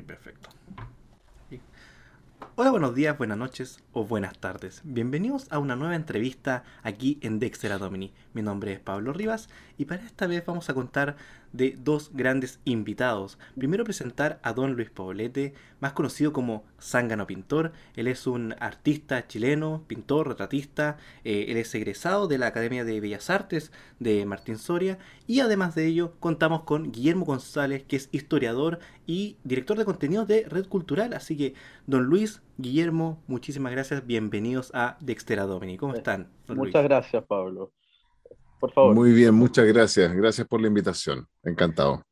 Perfecto. Hola, buenos días, buenas noches o buenas tardes. Bienvenidos a una nueva entrevista aquí en Dexter Domini. Mi nombre es Pablo Rivas y para esta vez vamos a contar de dos grandes invitados. Primero presentar a don Luis Poblete, más conocido como Zángano Pintor. Él es un artista chileno, pintor, retratista. Eh, él es egresado de la Academia de Bellas Artes de Martín Soria. Y además de ello, contamos con Guillermo González, que es historiador y director de contenidos de Red Cultural. Así que, don Luis, Guillermo, muchísimas gracias. Bienvenidos a Dextera Domini. ¿Cómo están? Muchas gracias, Pablo. Muy bien, muchas gracias. Gracias por la invitación. Encantado.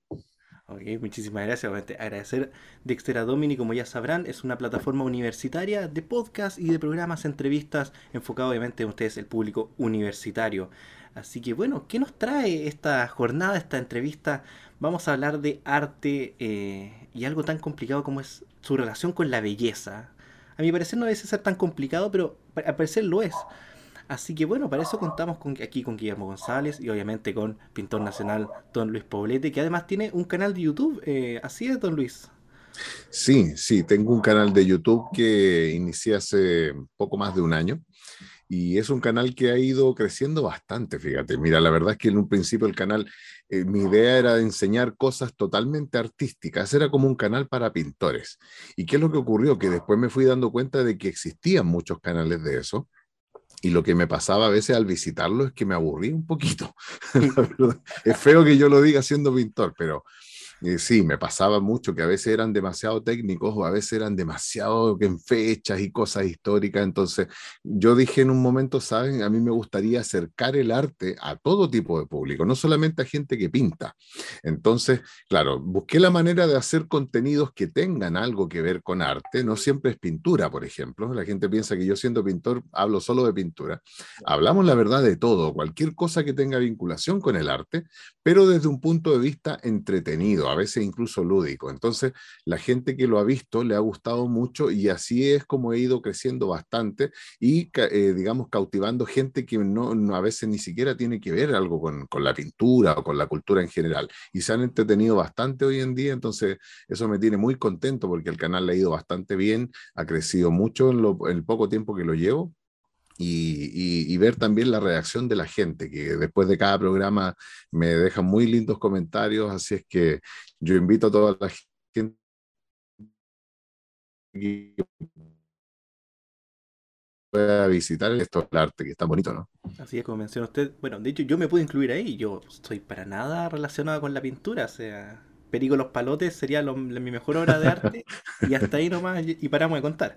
Ok, muchísimas gracias. Agradecer Dextera Domini, como ya sabrán, es una plataforma universitaria de podcast y de programas, entrevistas, enfocado obviamente en ustedes, el público universitario. Así que bueno, ¿qué nos trae esta jornada, esta entrevista? Vamos a hablar de arte eh, y algo tan complicado como es su relación con la belleza. A mi parecer no debe ser tan complicado, pero al parecer lo es. Así que bueno, para eso contamos con, aquí con Guillermo González y obviamente con pintor nacional Don Luis Poblete, que además tiene un canal de YouTube. Eh, así es, Don Luis. Sí, sí, tengo un canal de YouTube que inicié hace poco más de un año y es un canal que ha ido creciendo bastante, fíjate. Mira, la verdad es que en un principio el canal, eh, mi idea era enseñar cosas totalmente artísticas, era como un canal para pintores. ¿Y qué es lo que ocurrió? Que después me fui dando cuenta de que existían muchos canales de eso y lo que me pasaba a veces al visitarlo es que me aburrí un poquito. es feo que yo lo diga siendo pintor, pero sí, me pasaba mucho que a veces eran demasiado técnicos o a veces eran demasiado en fechas y cosas históricas. Entonces, yo dije en un momento, ¿saben? A mí me gustaría acercar el arte a todo tipo de público, no solamente a gente que pinta. Entonces, claro, busqué la manera de hacer contenidos que tengan algo que ver con arte. No siempre es pintura, por ejemplo. La gente piensa que yo siendo pintor hablo solo de pintura. Hablamos la verdad de todo, cualquier cosa que tenga vinculación con el arte, pero desde un punto de vista entretenido a veces incluso lúdico. Entonces, la gente que lo ha visto le ha gustado mucho y así es como he ido creciendo bastante y, eh, digamos, cautivando gente que no, a veces ni siquiera tiene que ver algo con, con, la pintura o con la cultura en general. Y se han entretenido bastante hoy en día, entonces eso me tiene muy contento porque el canal le ha ido bastante bien, ha crecido mucho en, en el poco tiempo que lo llevo y, ver también la reacción de la gente, que después de cada programa me dejan muy lindos comentarios, así es que yo invito a toda la gente que pueda visitar esto el arte, que está bonito, ¿no? Así es, como menciona usted, bueno, de hecho yo me puedo incluir ahí, yo estoy para nada relacionado con la pintura, o sea, Perico los Palotes sería mi mejor obra de arte y hasta ahí nomás y paramos de contar.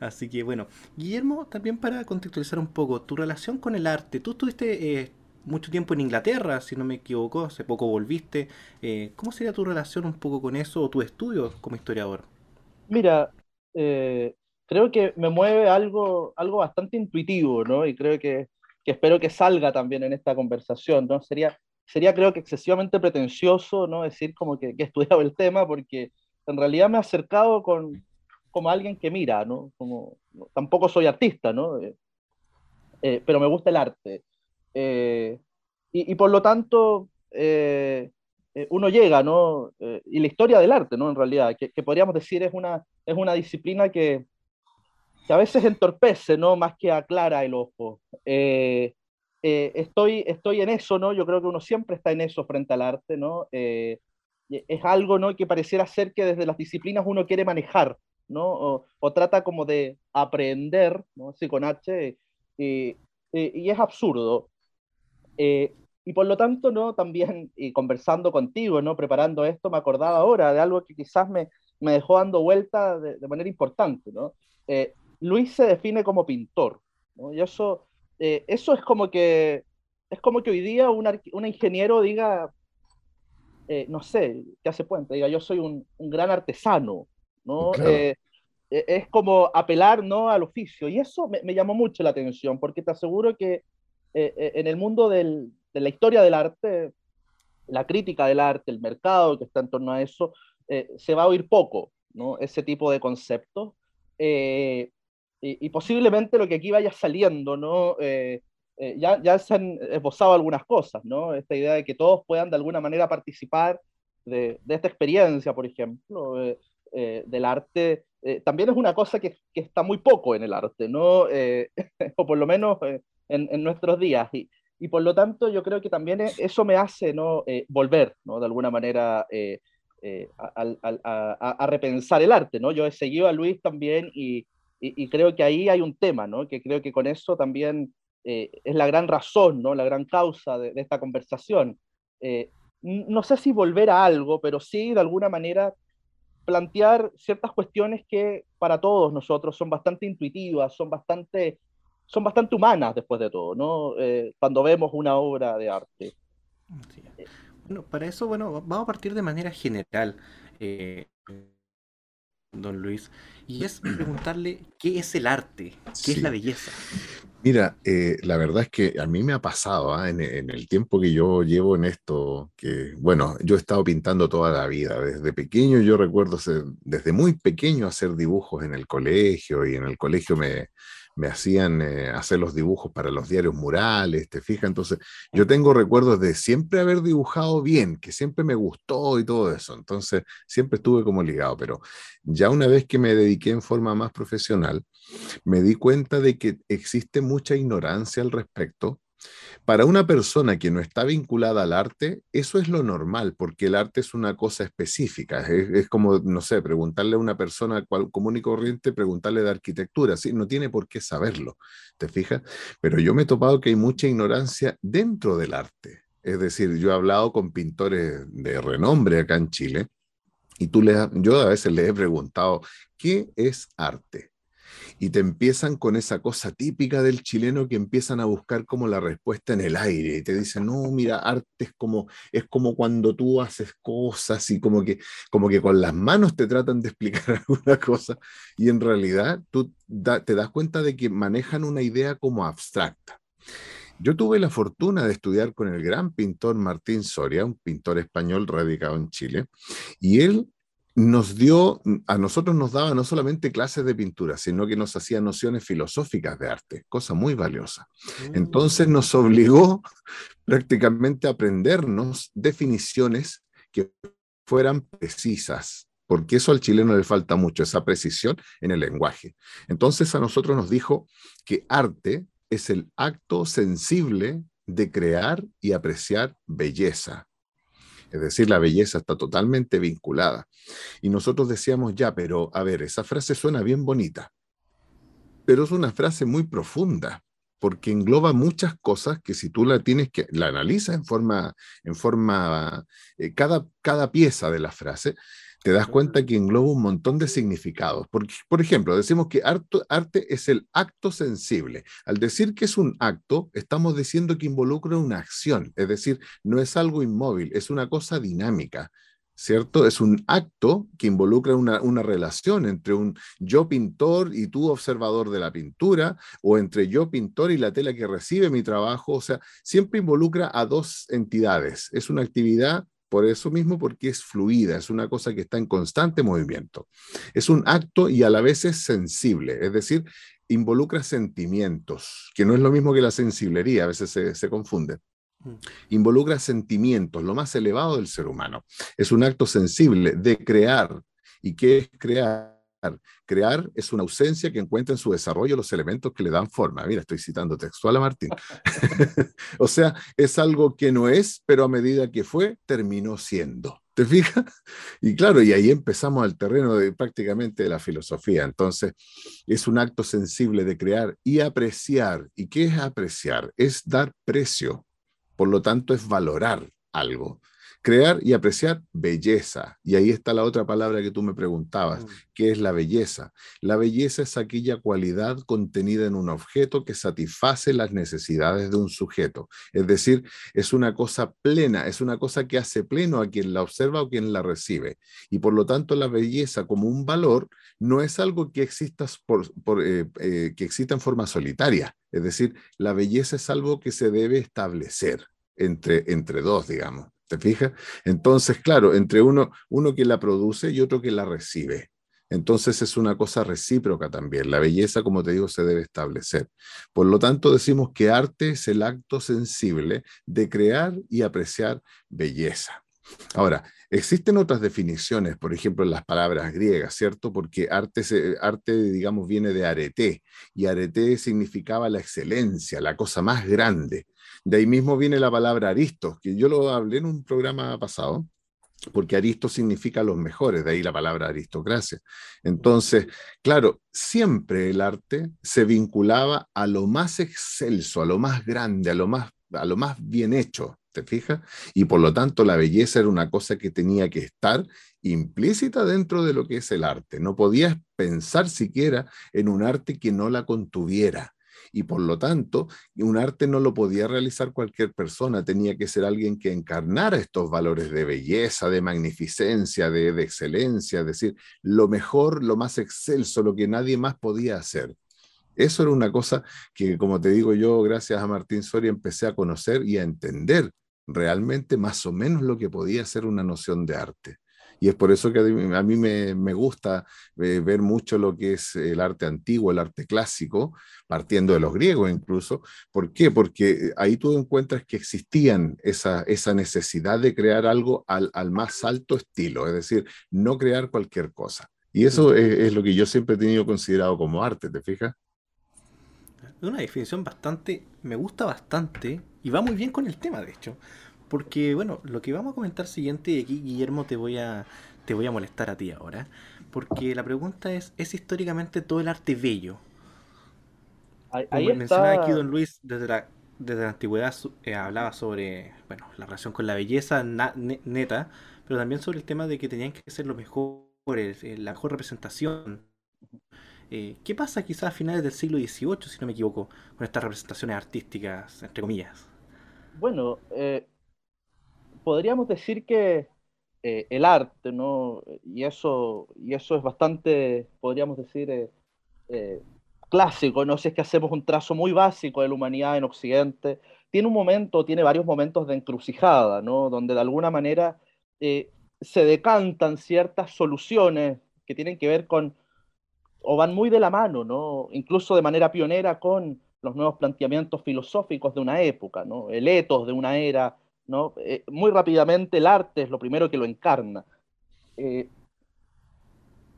Así que bueno, Guillermo, también para contextualizar un poco, tu relación con el arte, tú estuviste eh, mucho tiempo en Inglaterra, si no me equivoco, hace poco volviste, eh, ¿cómo sería tu relación un poco con eso o tu estudio como historiador? Mira, eh, creo que me mueve algo, algo bastante intuitivo, ¿no? Y creo que, que espero que salga también en esta conversación, ¿no? Sería, sería creo que excesivamente pretencioso, ¿no? Decir como que, que he estudiado el tema, porque en realidad me he acercado con, como alguien que mira, ¿no? Como, tampoco soy artista, ¿no? Eh, eh, pero me gusta el arte. Eh, y, por lo tanto, uno llega, ¿no? y la historia del arte, ¿no? En realidad, que, podríamos decir es una, es una disciplina que, que, a veces entorpece, ¿no? Más que aclara el ojo. Estoy, estoy en eso, ¿no? Yo creo que uno siempre está en eso frente al arte, ¿no? es algo, ¿no? Que pareciera ser que desde las disciplinas uno quiere manejar, ¿no? O, trata como de aprender, ¿no? Así con H, y, es absurdo. Eh, y por lo tanto, ¿no? También, y conversando contigo, ¿no? Preparando esto, me acordaba ahora de algo que quizás me, me dejó dando vuelta de, manera importante, ¿no? Eh, Luis se define como pintor, ¿no? Y eso, eh, eso es como que, es como que hoy día un, un ingeniero diga, no sé, que hace puente, diga, yo soy un, un gran artesano, ¿no? Eh, e, es como apelar ¿no? al oficio. Y eso me, llamó mucho la atención, porque te aseguro que eh, eh, en el mundo del, de la historia del arte, la crítica del arte, el mercado que está en torno a eso, se va a oír poco, ¿no? Ese tipo de conceptos. Y, posiblemente lo que aquí vaya saliendo, ¿no? ya, ya se han esbozado algunas cosas, ¿no? Esta idea de que todos puedan de alguna manera participar de, de esta experiencia, por ejemplo. del arte también es una cosa que, que, está muy poco en el arte, ¿no? o por lo menos en, en, nuestros días. Y, y, por lo tanto yo creo que también eso me hace ¿no? volver, ¿no? De alguna manera a, a, repensar el arte, ¿no? Yo he seguido a Luis también y, y, creo que ahí hay un tema, ¿no? Que creo que con eso también eh, es la gran razón, ¿no? La gran causa de, esta conversación. Eh, no sé si volver a algo, pero sí de alguna manera plantear ciertas cuestiones que para todos nosotros son bastante intuitivas, son bastante, son bastante humanas después de todo, ¿no? Eh, cuando vemos una obra de arte. Bueno, para eso, bueno, vamos a partir de manera general, don Luis, y es preguntarle qué es el arte, qué es la belleza. Mira, eh, la verdad es que a mí me ha pasado ¿ah? en, el tiempo que yo llevo en esto, que bueno, yo he estado pintando toda la vida. Desde pequeño yo recuerdo, desde muy pequeño hacer dibujos en el colegio y en el colegio me, me hacían eh, hacer los dibujos para los diarios murales, ¿te fijas? Entonces, yo tengo recuerdos de siempre haber dibujado bien, que siempre me gustó y todo eso. Entonces, siempre estuve como ligado, pero ya una vez que me dediqué en forma más profesional, me di cuenta de que existe mucha ignorancia al respecto para una persona que no está vinculada al arte, eso es lo normal, porque el arte es una cosa específica. Es, como, no sé, preguntarle a una persona común y corriente, preguntarle de arquitectura, ¿sí? no tiene por qué saberlo, ¿te fijas? Pero yo me he topado que hay mucha ignorancia dentro del arte. Es decir, yo he hablado con pintores de renombre acá en Chile y tú le, yo a veces les he preguntado, ¿qué es arte? Y te empiezan con esa cosa típica del chileno que empiezan a buscar como la respuesta en el aire y te dicen, no, mira, arte es como, es como cuando tú haces cosas y como que, como que con las manos te tratan de explicar alguna cosa y en realidad tú te das cuenta de que manejan una idea como abstracta. Yo tuve la fortuna de estudiar con el gran pintor Martín Soria, un pintor español radicado en Chile, y él nos dio, a nosotros nos daba no solamente clases de pintura, sino que nos hacía nociones filosóficas de arte, cosa muy valiosa. Entonces nos obligó prácticamente a aprendernos definiciones que fueran precisas, porque eso al chileno le falta mucho, esa precisión en el lenguaje. Entonces a nosotros nos dijo que arte es el acto sensible de crear y apreciar belleza, es decir, la belleza está totalmente vinculada. Y nosotros decíamos, ya, pero a ver, esa frase suena bien bonita, pero es una frase muy profunda, porque engloba muchas cosas que si tú la tienes que, la analizas en forma, en forma, eh, cada, cada pieza de la frase, te das cuenta que engloba un montón de significados. Porque, por ejemplo, decimos que arte es el acto sensible. Al decir que es un acto, estamos diciendo que involucra una acción, es decir, no es algo inmóvil, es una cosa dinámica. ¿Cierto? Es un acto que involucra una, una relación entre un yo pintor y tú observador de la pintura, o entre yo pintor y la tela que recibe mi trabajo. O sea, siempre involucra a dos entidades. Es una actividad por eso mismo, porque es fluida, es una cosa que está en constante movimiento. Es un acto y a la vez es sensible, es decir, involucra sentimientos, que no es lo mismo que la sensiblería, a veces se, se confunde. Mm. Involucra sentimientos, lo más elevado del ser humano. Es un acto sensible de crear. ¿Y qué es crear? Crear es una ausencia que encuentra en su desarrollo los elementos que le dan forma. Mira, estoy citando textual a Martín. o sea, es algo que no es, pero a medida que fue, terminó siendo. ¿Te fijas? Y claro, y ahí empezamos al terreno de prácticamente de la filosofía. Entonces, es un acto sensible de crear y apreciar. ¿Y qué es apreciar? Es dar precio. Por lo tanto, es valorar algo crear y apreciar belleza. Y ahí está la otra palabra que tú me preguntabas, mm. ¿qué es la belleza? La belleza es aquella cualidad contenida en un objeto que satisface las necesidades de un sujeto. Es decir, es una cosa plena, es una cosa que hace pleno a quien la observa o quien la recibe. Y por lo tanto, la belleza como un valor no es algo que exista, por, eh, eh, que exista en forma solitaria. Es decir, la belleza es algo que se debe establecer entre, entre dos, digamos. ¿Te fijas? Entonces, claro, entre uno, uno que la produce y otro que la recibe. Entonces es una cosa recíproca también. La belleza, como te digo, se debe establecer. Por lo tanto, decimos que arte es el acto sensible de crear y apreciar belleza. Ahora, existen otras definiciones, por ejemplo, en las palabras griegas, ¿cierto? Porque arte, arte, digamos, viene de arete, y arete significaba la excelencia, la cosa más grande. De ahí mismo viene la palabra aristos, que yo lo hablé en un programa pasado, porque aristo significa los mejores, de ahí la palabra aristocracia. Entonces, claro, siempre el arte se vinculaba a lo más excelso, a lo más grande, a lo más, a lo más bien hecho, ¿te fijas? Y por lo tanto la belleza era una cosa que tenía que estar implícita dentro de lo que es el arte. No podías pensar siquiera en un arte que no la contuviera y por lo tanto un arte no lo podía realizar cualquier persona, tenía que ser alguien que encarnara estos valores de belleza, de magnificencia, de, excelencia, es decir, lo mejor, lo más excelso, lo que nadie más podía hacer. Eso era una cosa que, como te digo yo, gracias a Martín Soria empecé a conocer y a entender realmente más o menos lo que podía ser una noción de arte. Y es por eso que a mí me, gusta eh, ver mucho lo que es el arte antiguo, el arte clásico, partiendo de los griegos incluso. ¿Por qué? Porque ahí tú encuentras que existían esa, esa necesidad de crear algo al, más alto estilo, es decir, no crear cualquier cosa. Y eso es, es, lo que yo siempre he tenido considerado como arte, ¿te fijas? Una definición bastante, me gusta bastante y va muy bien con el tema, de hecho. Porque, bueno, lo que vamos a comentar siguiente, y aquí Guillermo te voy a, te voy a molestar a ti ahora, porque la pregunta es, ¿es históricamente todo el arte bello? Ahí, Como mencionaba aquí Don Luis, desde la, desde la antigüedad eh, hablaba sobre bueno, la relación con la belleza neta, pero también sobre el tema de que tenían que ser los mejores, eh, la mejor representación. Eh, ¿Qué pasa quizás a finales del siglo XVIII, si no me equivoco, con estas representaciones artísticas, entre comillas? Bueno, eh, podríamos decir que eh, el arte, ¿no? Y eso, y eso es bastante, podríamos decir, eh, eh, clásico, no si es que hacemos un trazo muy básico de la humanidad en Occidente, tiene un momento, tiene varios momentos de encrucijada, ¿no? Donde de alguna manera se decantan ciertas soluciones que tienen que ver con, o van muy de la mano, ¿no? Incluso de manera pionera con los nuevos planteamientos filosóficos de una época, ¿no? El etos de una era, ¿no? Eh, muy rápidamente el arte es lo primero que lo encarna. Eh,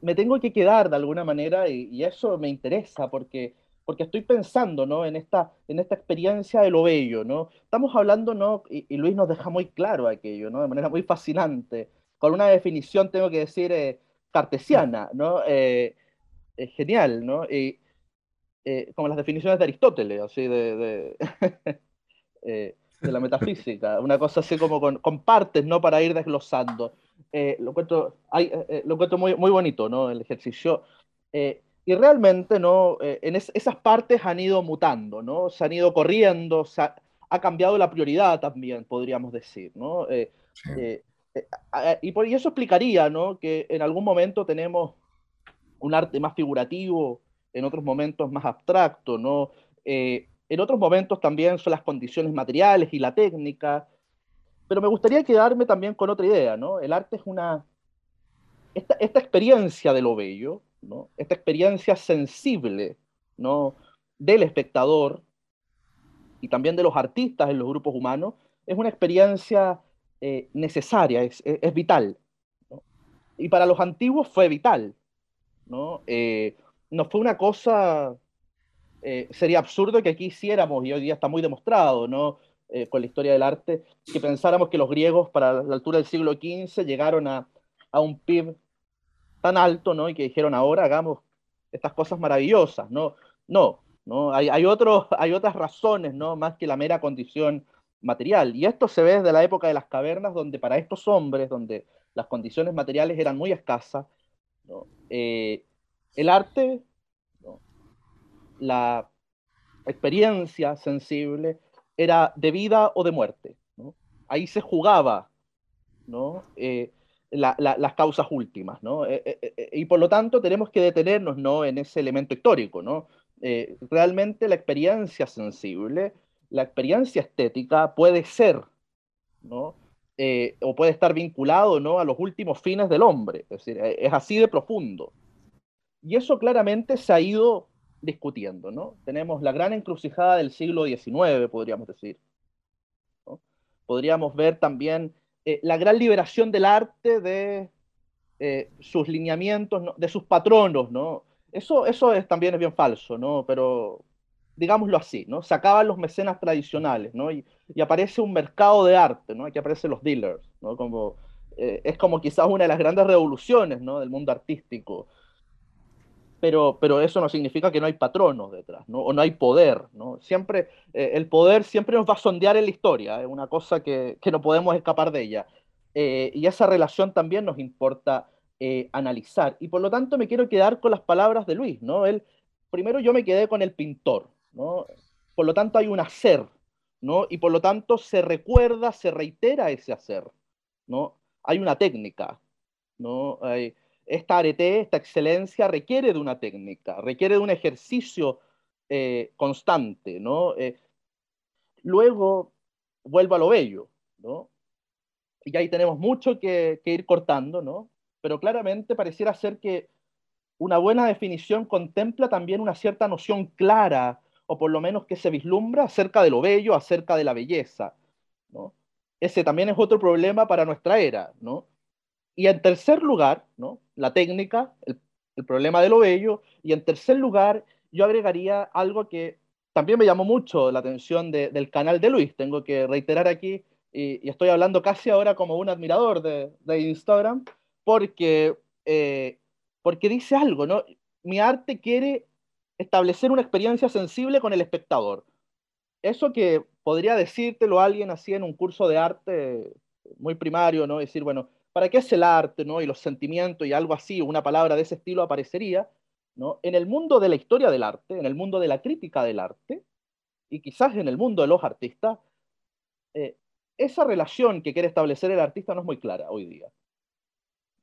me tengo que quedar de alguna manera y, eso me interesa porque, porque estoy pensando ¿no? en, esta, en esta experiencia de lo bello. ¿no? Estamos hablando, ¿no? Y, Luis nos deja muy claro aquello, ¿no? de manera muy fascinante, con una definición, tengo que decir, eh, cartesiana, ¿no? genial, ¿no? Y, como las definiciones de Aristóteles, así de la metafísica, una cosa así como con, partes, ¿no? Para ir desglosando. Eh, lo encuentro, eh, eh, lo encuentro muy, muy bonito, ¿no? El ejercicio. y realmente, ¿no? en esas partes han ido mutando, ¿no? Se han ido corriendo, se ha, cambiado la prioridad también, podríamos decir, ¿no? y, por, y eso explicaría, ¿no? Que en algún momento tenemos un arte más figurativo, en otros momentos más abstracto, ¿no? En otros momentos también son las condiciones materiales y la técnica, pero me gustaría quedarme también con otra idea, ¿no? El arte es una... Esta, esta experiencia de lo bello, ¿no? Esta experiencia sensible, ¿no? Del espectador y también de los artistas en los grupos humanos, es una experiencia eh, necesaria, es, es, vital. ¿no? Y para los antiguos fue vital, ¿no? Eh, no fue una cosa eh, sería absurdo que aquí hiciéramos, y hoy día está muy demostrado, ¿no? Eh, con la historia del arte, que pensáramos que los griegos para la altura del siglo XV llegaron a, a un PIB tan alto, ¿no? Y que dijeron, ahora hagamos estas cosas maravillosas, ¿no? No, ¿no? Hay, hay, otros, hay otras razones, ¿no? Más que la mera condición material. Y esto se ve desde la época de las cavernas, donde para estos hombres, donde las condiciones materiales eran muy escasas, ¿no? Eh, el arte la experiencia sensible era de vida o de muerte. Ahí se jugaba ¿no? Eh, las causas últimas. ¿no? Eh, eh, y por lo tanto tenemos que detenernos ¿no? en ese elemento histórico. realmente la experiencia sensible, la experiencia estética puede ser, o puede estar vinculado ¿no? a los últimos fines del hombre. Es decir, es así de profundo. Y eso claramente se ha ido discutiendo, ¿no? Tenemos la gran encrucijada del siglo XIX, podríamos decir. Podríamos ver también eh, la gran liberación del arte de eh, sus lineamientos, de sus patronos, ¿no? Eso, eso es, también es bien falso, ¿no? Pero digámoslo así, ¿no? Se acaban los mecenas tradicionales, ¿no? Y, aparece un mercado de arte, ¿no? Aquí aparecen los dealers, ¿no? Como, eh, es como quizás una de las grandes revoluciones, ¿no? Del mundo artístico. Pero, pero eso no significa que no hay patronos detrás, ¿no? O no hay poder, ¿no? Siempre, eh, el poder siempre nos va a sondear en la historia, es una cosa que, que no podemos escapar de ella. Eh, y esa relación también nos importa analizar. Y por lo tanto me quiero quedar con las palabras de Luis, ¿no? Él, primero yo me quedé con el pintor, por lo tanto hay un hacer, ¿no? Y por lo tanto se recuerda, se reitera ese hacer, ¿no? Hay una técnica, ¿no? Esta arete, esta excelencia requiere de una técnica, requiere de un ejercicio eh, constante, ¿no? Eh, luego vuelvo a lo bello, ¿no? Y ahí tenemos mucho que, ir cortando, ¿no? Pero claramente pareciera ser que una buena definición contempla también una cierta noción clara o por lo menos que se vislumbra acerca de lo bello, acerca de la belleza. ¿no? Ese también es otro problema para nuestra era. ¿no? Y en tercer lugar, ¿no? la técnica, el, problema de lo bello, y en tercer lugar, yo agregaría algo que también me llamó mucho la atención del canal de Luis, tengo que reiterar aquí, y, estoy hablando casi ahora como un admirador de, Instagram, porque, eh, porque dice algo, ¿no? Mi arte quiere establecer una experiencia sensible con el espectador. Eso que podría decírtelo alguien así en un curso de arte muy primario, ¿no? Decir, bueno, ¿para qué es el arte, ¿no? Y los sentimientos y algo así, una palabra de ese estilo aparecería, ¿no? En el mundo de la historia del arte, en el mundo de la crítica del arte, y quizás en el mundo de los artistas, eh, esa relación que quiere establecer el artista no es muy clara hoy día,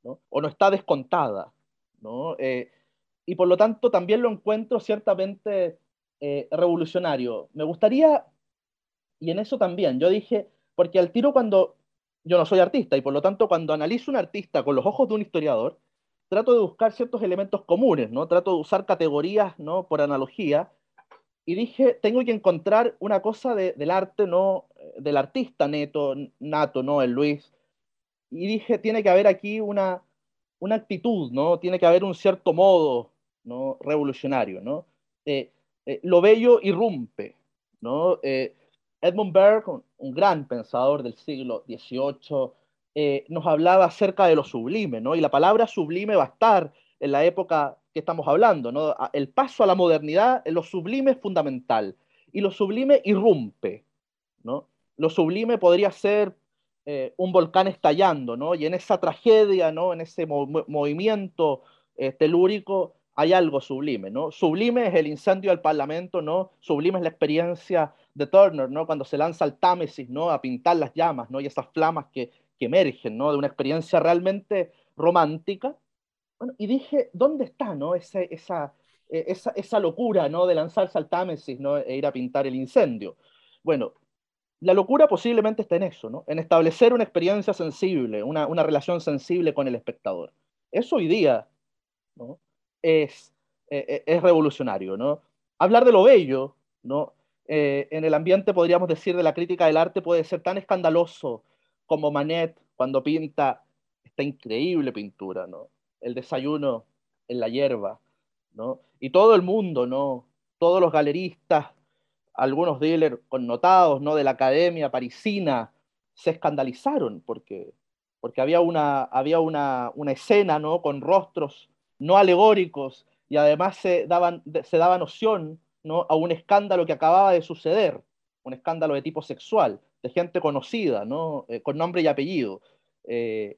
¿no? O no está descontada, ¿no? Eh, y por lo tanto también lo encuentro ciertamente eh, revolucionario. Me gustaría, y en eso también, yo dije, porque al tiro cuando yo no soy artista y por lo tanto cuando analizo un artista con los ojos de un historiador, trato de buscar ciertos elementos comunes, ¿no? Trato de usar categorías, ¿no? Por analogía. Y dije, tengo que encontrar una cosa del arte, ¿no? Del artista neto, nato, ¿no? El Luis. Y dije, tiene que haber aquí una, una actitud, ¿no? Tiene que haber un cierto modo, ¿no? revolucionario. ¿no? Eh, eh, lo bello irrumpe. ¿no? Eh, Edmund Burke, un, gran pensador del siglo XVIII, nos hablaba acerca de lo sublime, ¿no? y la palabra sublime va a estar en la época que estamos hablando. ¿no? El paso a la modernidad, lo sublime es fundamental, y lo sublime irrumpe. ¿no? Lo sublime podría ser un volcán estallando, ¿no? y en esa tragedia, ¿no? en ese movimiento telúrico, hay algo sublime, ¿no? Sublime es el incendio del Parlamento, ¿no? Sublime es la experiencia de Turner, ¿no? Cuando se lanza al Támesis, ¿no? A pintar las llamas, ¿no? Y esas flamas que, que emergen, ¿no? De una experiencia realmente romántica. Bueno, y dije, ¿dónde está, ¿no? esa, e, esa, esa locura, ¿no? De lanzarse al Támesis, ¿no? E ir a pintar el incendio. Bueno, la locura posiblemente está en eso, ¿no? En establecer una experiencia sensible, una, una relación sensible con el espectador. Eso hoy día, ¿no? es, eh, eh, es revolucionario, ¿no? Hablar de lo bello, ¿no? Eh, en el ambiente, podríamos decir, de la crítica del arte puede ser tan escandaloso como Manet cuando pinta esta increíble pintura, ¿no? El desayuno en la hierba, ¿no? Y todo el mundo, ¿no? Todos los galeristas, algunos dealers connotados, ¿no? De la academia parisina, se escandalizaron porque, porque había, una, había una, una escena, ¿no? Con rostros no alegóricos, y además se, daban, se daba noción ¿no? a un escándalo que acababa de suceder, un escándalo de tipo sexual, de gente conocida, ¿no? Eh, con nombre y apellido. Eh,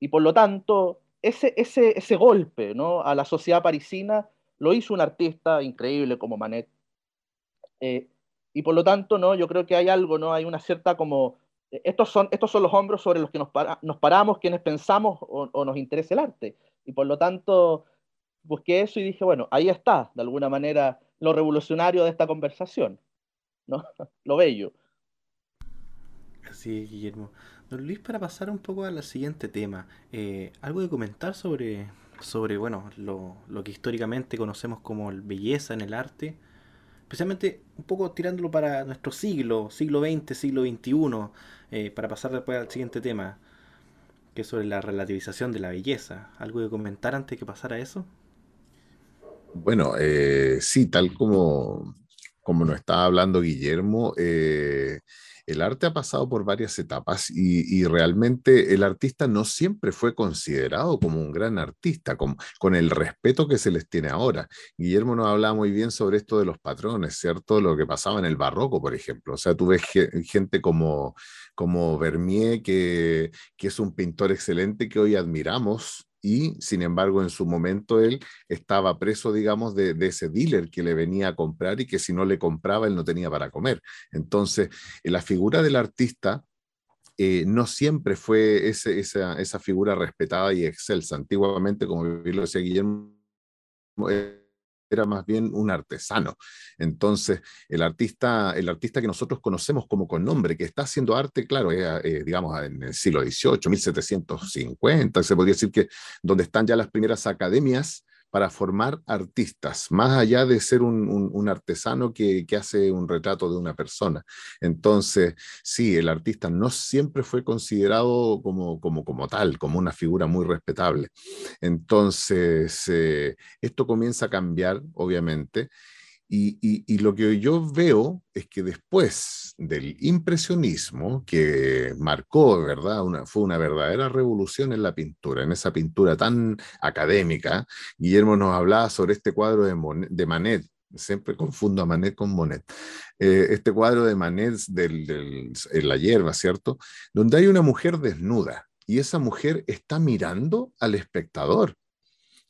y por lo tanto, ese, ese, ese golpe ¿no? a la sociedad parisina lo hizo un artista increíble como Manet. Eh, y por lo tanto, ¿no? yo creo que hay algo, ¿no? hay una cierta como... Estos son, estos son los hombros sobre los que nos, nos paramos quienes pensamos o, o, nos interesa el arte. Y por lo tanto, busqué eso y dije, bueno, ahí está, de alguna manera, lo revolucionario de esta conversación, ¿no? lo bello. Así es, Guillermo. Don Luis, para pasar un poco al siguiente tema, eh, algo de comentar sobre, sobre bueno, lo, lo, que históricamente conocemos como belleza en el arte, especialmente un poco tirándolo para nuestro siglo, siglo XX, siglo XXI, eh, para pasar después al siguiente tema, que es sobre la relativización de la belleza. ¿Algo que comentar antes de que pasara eso? Bueno, eh, sí, tal como, como nos estaba hablando Guillermo, eh, el arte ha pasado por varias etapas y, realmente el artista no siempre fue considerado como un gran artista, con, con, el respeto que se les tiene ahora. Guillermo nos hablaba muy bien sobre esto de los patrones, ¿cierto? Lo que pasaba en el barroco, por ejemplo. O sea, tú ves gente como, como Vermeer, que, que es un pintor excelente que hoy admiramos, y sin embargo en su momento él estaba preso, digamos, de, ese dealer que le venía a comprar y que si no le compraba él no tenía para comer. Entonces, la figura del artista eh, no siempre fue esa, esa, figura respetada y excelsa. Antiguamente, como lo decía Guillermo, eh, era más bien un artesano. Entonces, el artista, el artista que nosotros conocemos como con nombre, que está haciendo arte, claro, eh, digamos, en el siglo XVIII, 1750, se podría decir que donde están ya las primeras academias para formar artistas, más allá de ser un, artesano que, hace un retrato de una persona. Entonces, sí, el artista no siempre fue considerado como, tal, como una figura muy respetable. Entonces, eh, esto comienza a cambiar, obviamente, y, lo que yo veo es que después del impresionismo, que marcó, ¿verdad? Fue una verdadera revolución en la pintura, en esa pintura tan académica. Guillermo nos hablaba sobre este cuadro de, Manet, siempre confundo a Manet con Monet, eh, este cuadro de Manet del, en la hierba, ¿cierto? Donde hay una mujer desnuda y esa mujer está mirando al espectador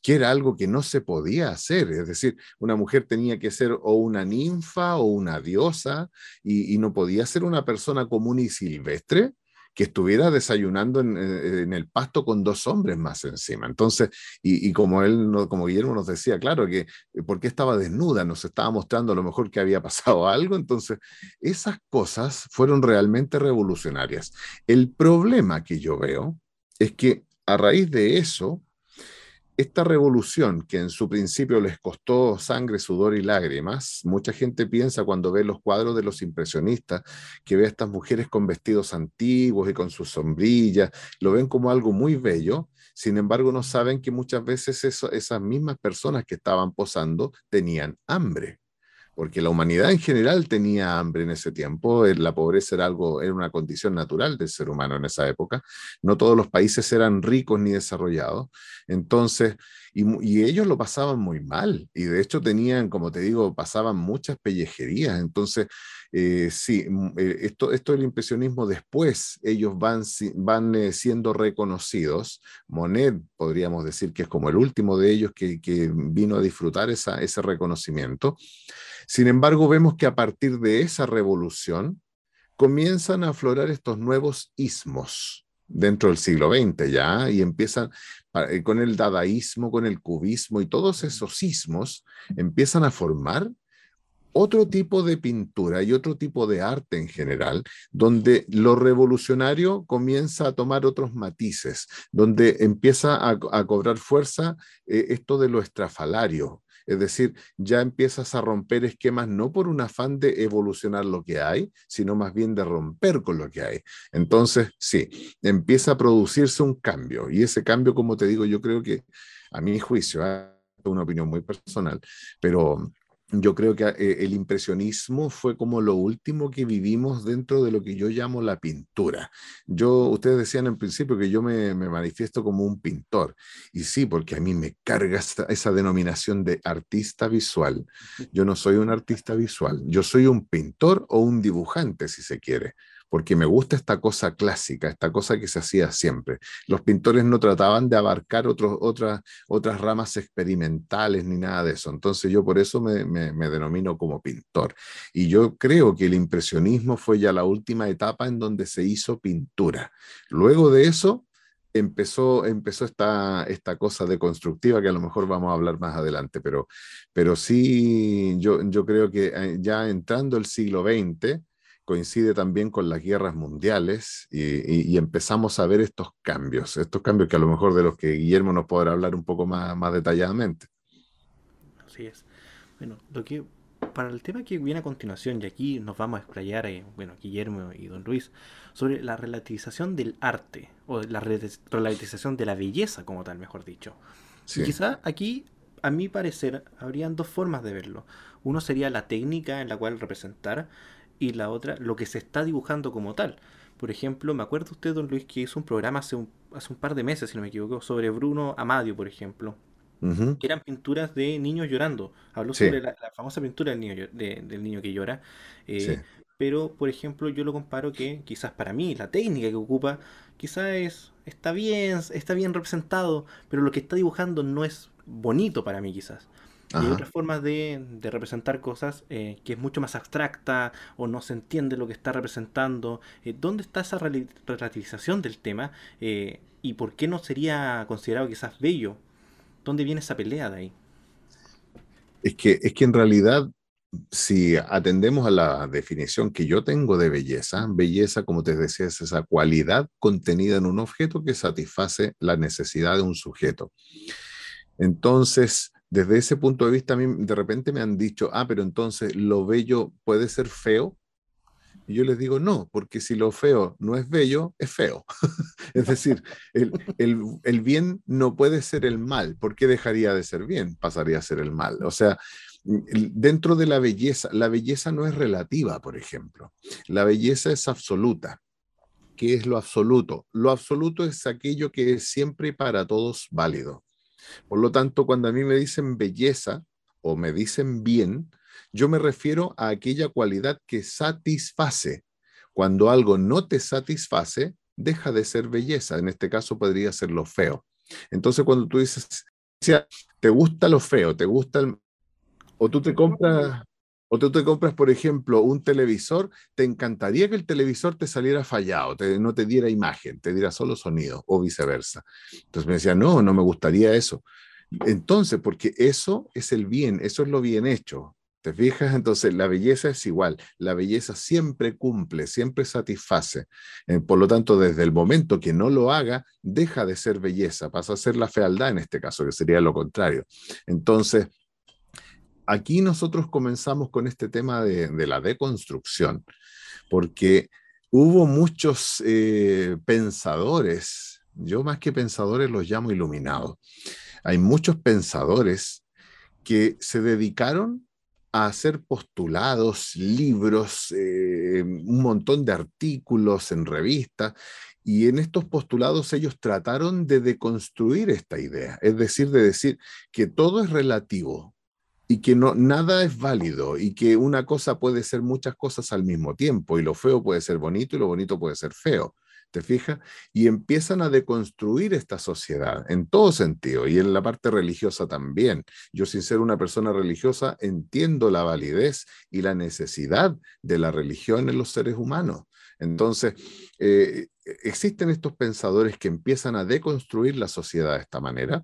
que era algo que no se podía hacer. Es decir, una mujer tenía que ser o una ninfa o una diosa y, no podía ser una persona común y silvestre que estuviera desayunando eh, en, el pasto con dos hombres más encima. Entonces, y, como él, como Guillermo nos decía, claro, que eh, porque estaba desnuda, nos estaba mostrando a lo mejor que había pasado algo. Entonces, esas cosas fueron realmente revolucionarias. El problema que yo veo es que a raíz de eso, esta revolución que en su principio les costó sangre, sudor y lágrimas, mucha gente piensa cuando ve los cuadros de los impresionistas, que ve a estas mujeres con vestidos antiguos y con sus sombrillas, lo ven como algo muy bello, sin embargo no saben que muchas veces esas mismas personas que estaban posando tenían hambre porque la humanidad en general tenía hambre en ese tiempo, eh, la pobreza era algo, era una condición natural del ser humano en esa época, no todos los países eran ricos ni desarrollados, entonces, y, ellos lo pasaban muy mal, y de hecho tenían, como te digo, pasaban muchas pellejerías, entonces, eh, sí, mm, eh, esto, esto del impresionismo después, ellos van, van siendo reconocidos, Monet podríamos decir que es como el último de ellos que, que vino a disfrutar esa, ese reconocimiento, sin embargo, vemos que a partir de esa revolución comienzan a aflorar estos nuevos ismos dentro del siglo XX ya, y empiezan eh, con el dadaísmo, con el cubismo y todos esos ismos empiezan a formar otro tipo de pintura y otro tipo de arte en general, donde lo revolucionario comienza a tomar otros matices, donde empieza a, cobrar fuerza eh, esto de lo estrafalario, es decir, ya empiezas a romper esquemas no por un afán de evolucionar lo que hay, sino más bien de romper con lo que hay. Entonces, sí, empieza a producirse un cambio. Y ese cambio, como te digo, yo creo que a mi juicio, es una opinión muy personal, pero yo creo que eh, el impresionismo fue como lo último que vivimos dentro de lo que yo llamo la pintura. Yo, ustedes decían en principio que yo me, manifiesto como un pintor, y sí, porque a mí me carga esa denominación de artista visual. Yo no soy un artista visual, yo soy un pintor o un dibujante, si se quiere porque me gusta esta cosa clásica, esta cosa que se hacía siempre. Los pintores no trataban de abarcar otras ramas experimentales ni nada de eso. Entonces yo por eso me, me, denomino como pintor. Y yo creo que el impresionismo fue ya la última etapa en donde se hizo pintura. Luego de eso, empezó, empezó esta, esta cosa deconstructiva que a lo mejor vamos a hablar más adelante, pero, pero sí, yo, yo creo que eh, ya entrando el siglo XX, coincide también con las guerras mundiales y, empezamos a ver estos cambios, estos cambios que a lo mejor de los que Guillermo nos podrá hablar un poco más, más detalladamente. Así es. Bueno, lo que para el tema que viene a continuación, y aquí nos vamos a explayar, eh, bueno, Guillermo y don Luis, sobre la relativización del arte, o la relativización de la belleza como tal, mejor dicho. Sí. quizá aquí, a mi parecer, habrían dos formas de verlo. Uno sería la técnica en la cual representar, y la otra, lo que se está dibujando como tal. Por ejemplo, me acuerdo usted, don Luis, que hizo un programa hace un, hace un par de meses, si no me equivoco, sobre Bruno Amadio, por ejemplo. Que eran pinturas de niños llorando. Habló sobre la, famosa pintura del niño, del niño que llora. Eh, pero, por ejemplo, yo lo comparo que quizás para mí la técnica que ocupa quizás es, está bien, está bien representado, pero lo que está dibujando no es bonito para mí quizás. Y hay otras formas de, representar cosas eh, que es mucho más abstracta o no se entiende lo que está representando. Eh, ¿Dónde está esa relativización del tema? Eh, ¿Y por qué no sería considerado quizás bello? ¿Dónde viene esa pelea de ahí? Es que, es que en realidad, si atendemos a la definición que yo tengo de belleza, belleza, como te decía, es esa cualidad contenida en un objeto que satisface la necesidad de un sujeto. Entonces, desde ese punto de vista, a mí de repente me han dicho, ah, pero entonces lo bello puede ser feo. Y yo les digo, no, porque si lo feo no es bello, es feo. es decir, el, el, bien no puede ser el mal. ¿Por qué dejaría de ser bien? Pasaría a ser el mal. O sea, dentro de la belleza, la belleza no es relativa, por ejemplo. La belleza es absoluta. ¿Qué es lo absoluto? Lo absoluto es aquello que es siempre y para todos válido. Por lo tanto, cuando a mí me dicen belleza o me dicen bien, yo me refiero a aquella cualidad que satisface. Cuando algo no te satisface, deja de ser belleza. En este caso podría ser lo feo. Entonces, cuando tú dices, te gusta lo feo, te gusta el... o tú te compras o tú te compras, por ejemplo, un televisor, te encantaría que el televisor te saliera fallado, no te diera imagen, te diera solo sonido o viceversa. Entonces me decía, no, no me gustaría eso. Entonces, porque eso es el bien, eso es lo bien hecho. ¿Te fijas? Entonces, la belleza es igual. La belleza siempre cumple, siempre satisface. Eh, por lo tanto, desde el momento que no lo haga, deja de ser belleza, pasa a ser la fealdad en este caso, que sería lo contrario. Entonces, aquí nosotros comenzamos con este tema de, la deconstrucción, porque hubo muchos eh, pensadores, yo más que pensadores los llamo iluminados, hay muchos pensadores que se dedicaron a hacer postulados, libros, eh, un montón de artículos en revistas, y en estos postulados ellos trataron de deconstruir esta idea, es decir, de decir que todo es relativo, y que no, nada es válido y que una cosa puede ser muchas cosas al mismo tiempo y lo feo puede ser bonito y lo bonito puede ser feo. ¿Te fijas? Y empiezan a deconstruir esta sociedad en todo sentido y en la parte religiosa también. Yo sin ser una persona religiosa entiendo la validez y la necesidad de la religión en los seres humanos. Entonces, eh, existen estos pensadores que empiezan a deconstruir la sociedad de esta manera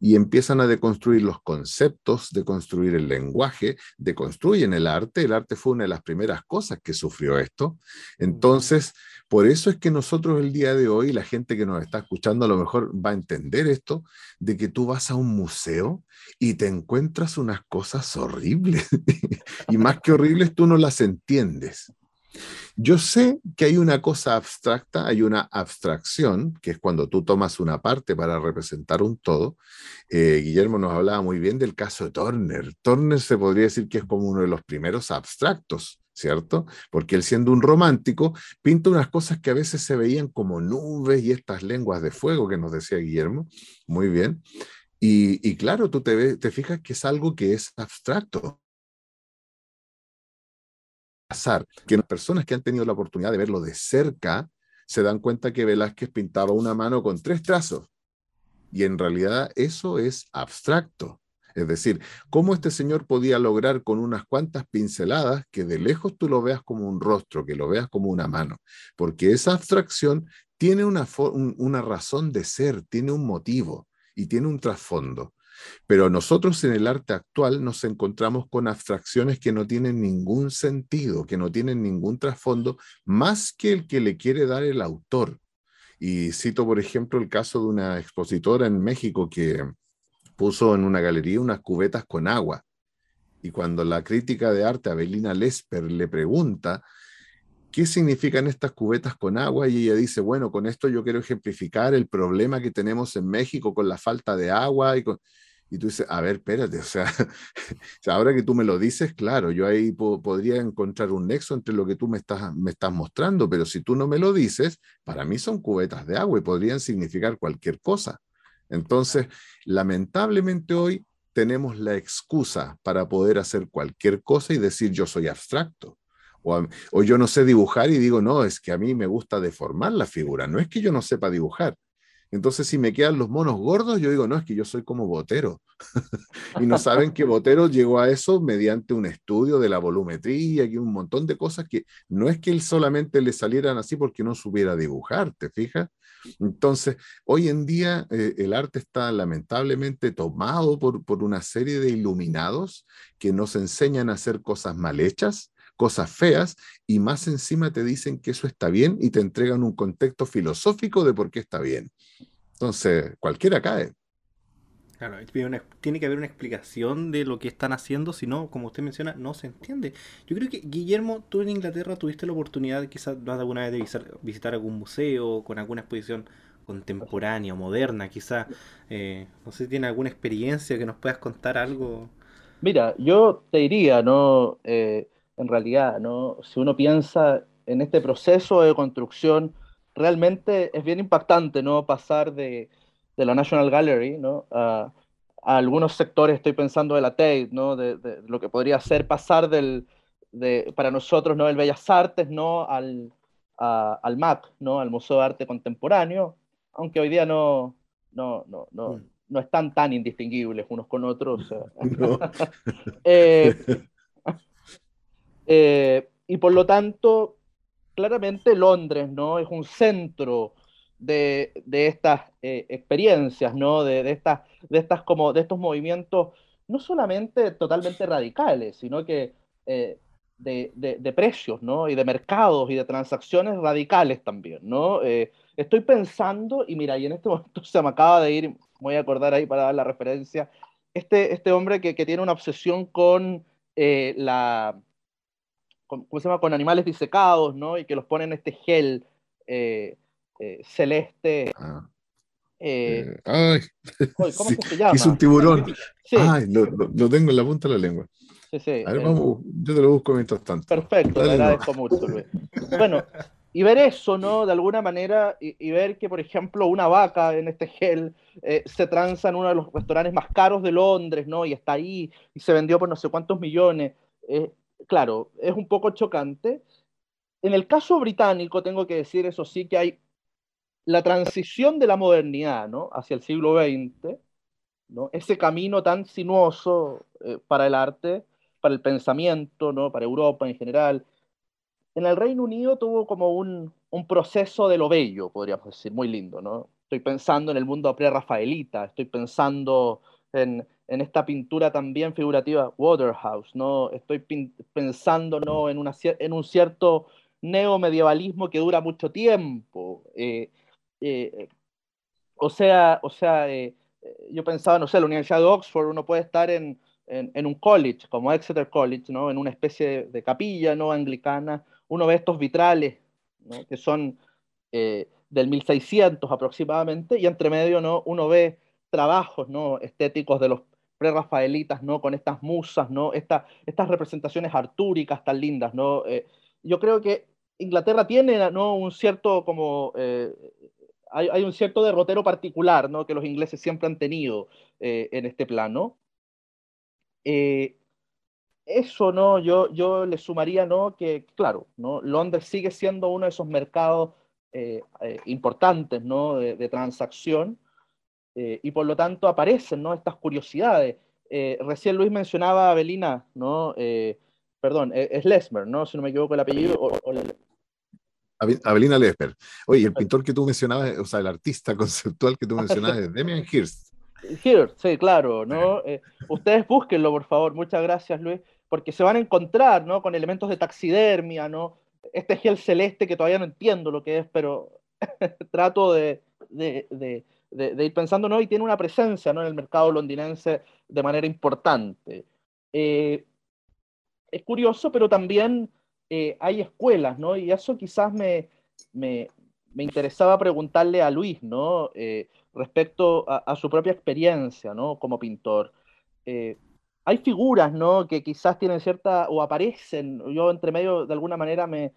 y empiezan a deconstruir los conceptos, deconstruir el lenguaje, deconstruyen el arte. El arte fue una de las primeras cosas que sufrió esto. Entonces, por eso es que nosotros el día de hoy, la gente que nos está escuchando a lo mejor va a entender esto, de que tú vas a un museo y te encuentras unas cosas horribles. y más que horribles, tú no las entiendes. Yo sé que hay una cosa abstracta, hay una abstracción, que es cuando tú tomas una parte para representar un todo. Eh, Guillermo nos hablaba muy bien del caso de Turner. Turner se podría decir que es como uno de los primeros abstractos, ¿cierto? Porque él siendo un romántico, pinta unas cosas que a veces se veían como nubes y estas lenguas de fuego que nos decía Guillermo. Muy bien. Y, claro, tú te, te fijas que es algo que es abstracto que las personas que han tenido la oportunidad de verlo de cerca se dan cuenta que Velázquez pintaba una mano con tres trazos. Y en realidad eso es abstracto. Es decir, cómo este señor podía lograr con unas cuantas pinceladas que de lejos tú lo veas como un rostro, que lo veas como una mano. Porque esa abstracción tiene una, una razón de ser, tiene un motivo y tiene un trasfondo. Pero nosotros en el arte actual nos encontramos con abstracciones que no tienen ningún sentido, que no tienen ningún trasfondo, más que el que le quiere dar el autor. Y cito, por ejemplo, el caso de una expositora en México que puso en una galería unas cubetas con agua. Y cuando la crítica de arte, Abelina Lesper, le pregunta, ¿qué significan estas cubetas con agua? Y ella dice, bueno, con esto yo quiero ejemplificar el problema que tenemos en México con la falta de agua y con... Y tú dices, a ver, espérate, o sea, ahora que tú me lo dices, claro, yo ahí podría encontrar un nexo entre lo que tú me estás, me estás mostrando, pero si tú no me lo dices, para mí son cubetas de agua y podrían significar cualquier cosa. Entonces, lamentablemente hoy tenemos la excusa para poder hacer cualquier cosa y decir yo soy abstracto. O, yo no sé dibujar y digo, no, es que a mí me gusta deformar la figura, no es que yo no sepa dibujar. Entonces, si me quedan los monos gordos, yo digo, no, es que yo soy como Botero. y no saben que Botero llegó a eso mediante un estudio de la volumetría y un montón de cosas que no es que él solamente le salieran así porque no supiera dibujar, ¿te fijas? Entonces, hoy en día eh, el arte está lamentablemente tomado por, por una serie de iluminados que nos enseñan a hacer cosas mal hechas cosas feas y más encima te dicen que eso está bien y te entregan un contexto filosófico de por qué está bien. Entonces, cualquiera cae. Claro, tiene que haber una explicación de lo que están haciendo, si no, como usted menciona, no se entiende. Yo creo que, Guillermo, tú en Inglaterra tuviste la oportunidad quizás más de alguna vez de visitar, visitar algún museo con alguna exposición contemporánea o moderna, quizás. Eh, no sé si tiene alguna experiencia que nos puedas contar algo. Mira, yo te diría, ¿no? Eh, en realidad, ¿no? Si uno piensa en este proceso de construcción, realmente es bien impactante, ¿no? Pasar de, de la National Gallery, ¿no? A, algunos sectores, estoy pensando de la Tate, ¿no? De, lo que podría ser pasar del, de, para nosotros, ¿no? El Bellas Artes, ¿no? Al, al MAC, ¿no? Al Museo de Arte Contemporáneo, aunque hoy día no, no, no, no, mm. no están tan indistinguibles unos con otros. eh, eh, y por lo tanto, claramente Londres ¿no? es un centro de, estas eh, experiencias, ¿no? de, de, estas, de, estas como, de estos movimientos no solamente totalmente radicales, sino que eh, de, de, precios, ¿no? Y de mercados y de transacciones radicales también, ¿no? estoy pensando, y mira, y en este momento se me acaba de ir, voy a acordar ahí para dar la referencia, este, este hombre que, que tiene una obsesión con la, con, ¿cómo se llama? con animales disecados, ¿no? Y que los ponen en este gel eh, eh, celeste. Ah. Eh, ay, ¿cómo se llama? Es un tiburón. Ay, lo, lo, tengo en la punta de la lengua. Sí, sí. A ver, vamos, yo te lo busco mientras tanto. Perfecto, te agradezco mucho, Luis. Bueno, y ver eso, ¿no? De alguna manera, y, ver que, por ejemplo, una vaca en este gel se tranza en uno de los restaurantes más caros de Londres, ¿no? Y está ahí, y se vendió por no sé cuántos millones claro, es un poco chocante. En el caso británico, tengo que decir eso sí, que hay la transición de la modernidad ¿no? hacia el siglo XX, ¿no? ese camino tan sinuoso eh, para el arte, para el pensamiento, ¿no? para Europa en general. En el Reino Unido tuvo como un, un proceso de lo bello, podríamos decir, muy lindo. ¿no? Estoy pensando en el mundo pre-rafaelita, estoy pensando en, en esta pintura también figurativa, Waterhouse, ¿no? Estoy pensando ¿no? en, una, en un cierto neomedievalismo que dura mucho tiempo. Eh, eh, o sea, o sea eh, yo pensaba, no sé, la Universidad de Oxford, uno puede estar en, en, un college, como Exeter College, ¿no? En una especie de, capilla, ¿no? Anglicana. Uno ve estos vitrales, ¿no? Que son del 1600 aproximadamente, y entre medio, ¿no? Uno ve trabajos, ¿no? Estéticos de los pre-rafaelitas, ¿no? Con estas musas, ¿no? estas representaciones artúricas tan lindas, ¿no? Eh, yo creo que Inglaterra tiene, ¿no? Un cierto como... Eh, hay, un cierto derrotero particular, ¿no? Que los ingleses siempre han tenido eh, en este plano. eso, ¿no? Yo, yo le sumaría, ¿no? Que, claro, ¿no? Londres sigue siendo uno de esos mercados importantes, ¿no? de transacción, eh, y por lo tanto aparecen ¿no? estas curiosidades. Eh, recién Luis mencionaba a Abelina, ¿no? Eh, perdón, es Lesmer, ¿no? Si no me equivoco el apellido. O, Abelina Lesmer. Oye, el pintor que tú mencionabas, o sea, el artista conceptual que tú mencionabas es Demian Hirst. Hirst, sí, claro, ¿no? ustedes búsquenlo, por favor. Muchas gracias, Luis, porque se van a encontrar, ¿no? Con elementos de taxidermia, ¿no? Este gel celeste que todavía no entiendo lo que es, pero trato de, de de, ir pensando, ¿no? Y tiene una presencia, ¿no? En el mercado londinense de manera importante. Eh, es curioso, pero también eh, hay escuelas, ¿no? Y eso quizás me, me, me interesaba preguntarle a Luis, ¿no? Eh, respecto a, su propia experiencia, ¿no? Como pintor. Hay figuras, ¿no? Que quizás tienen cierta, o aparecen, yo entre medio de alguna manera me,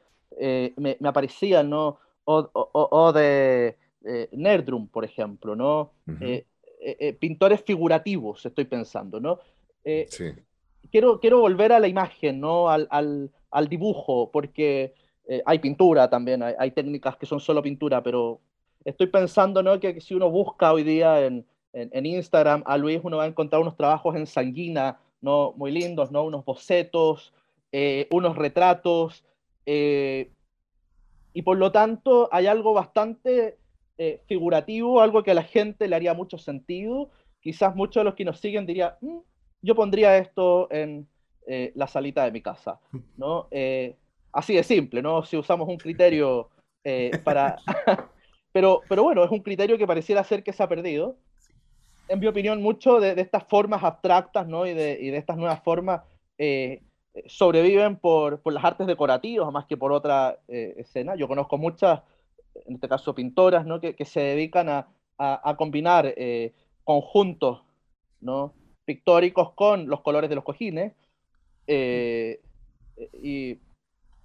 me, aparecían, ¿no? O, o, de Nerdrum, por ejemplo, ¿no? pintores figurativos, estoy pensando, ¿no? sí quiero, quiero volver a la imagen, ¿no? Al, al, al dibujo, porque eh, hay pintura también, hay, hay, técnicas que son solo pintura, pero estoy pensando, ¿no? Que, si uno busca hoy día en, en, Instagram a Luis, uno va a encontrar unos trabajos en sanguina, ¿no? Muy lindos, ¿no? Unos bocetos, eh, unos retratos, eh, y por lo tanto hay algo bastante figurativo, algo que a la gente le haría mucho sentido. Quizás muchos de los que nos siguen dirían, mm, yo pondría esto en eh, la salita de mi casa, ¿no? Eh, así de simple, ¿no? Si usamos un criterio eh, para... pero, pero bueno, es un criterio que pareciera ser que se ha perdido. En mi opinión, mucho de, estas formas abstractas, ¿no? Y de, y de estas nuevas formas sobreviven por, por, las artes decorativas más que por otra escena. Yo conozco muchas, en este caso pintoras, ¿no? Que, que se dedican a, a, combinar conjuntos, ¿no? pictóricos con los colores de los cojines. Eh, y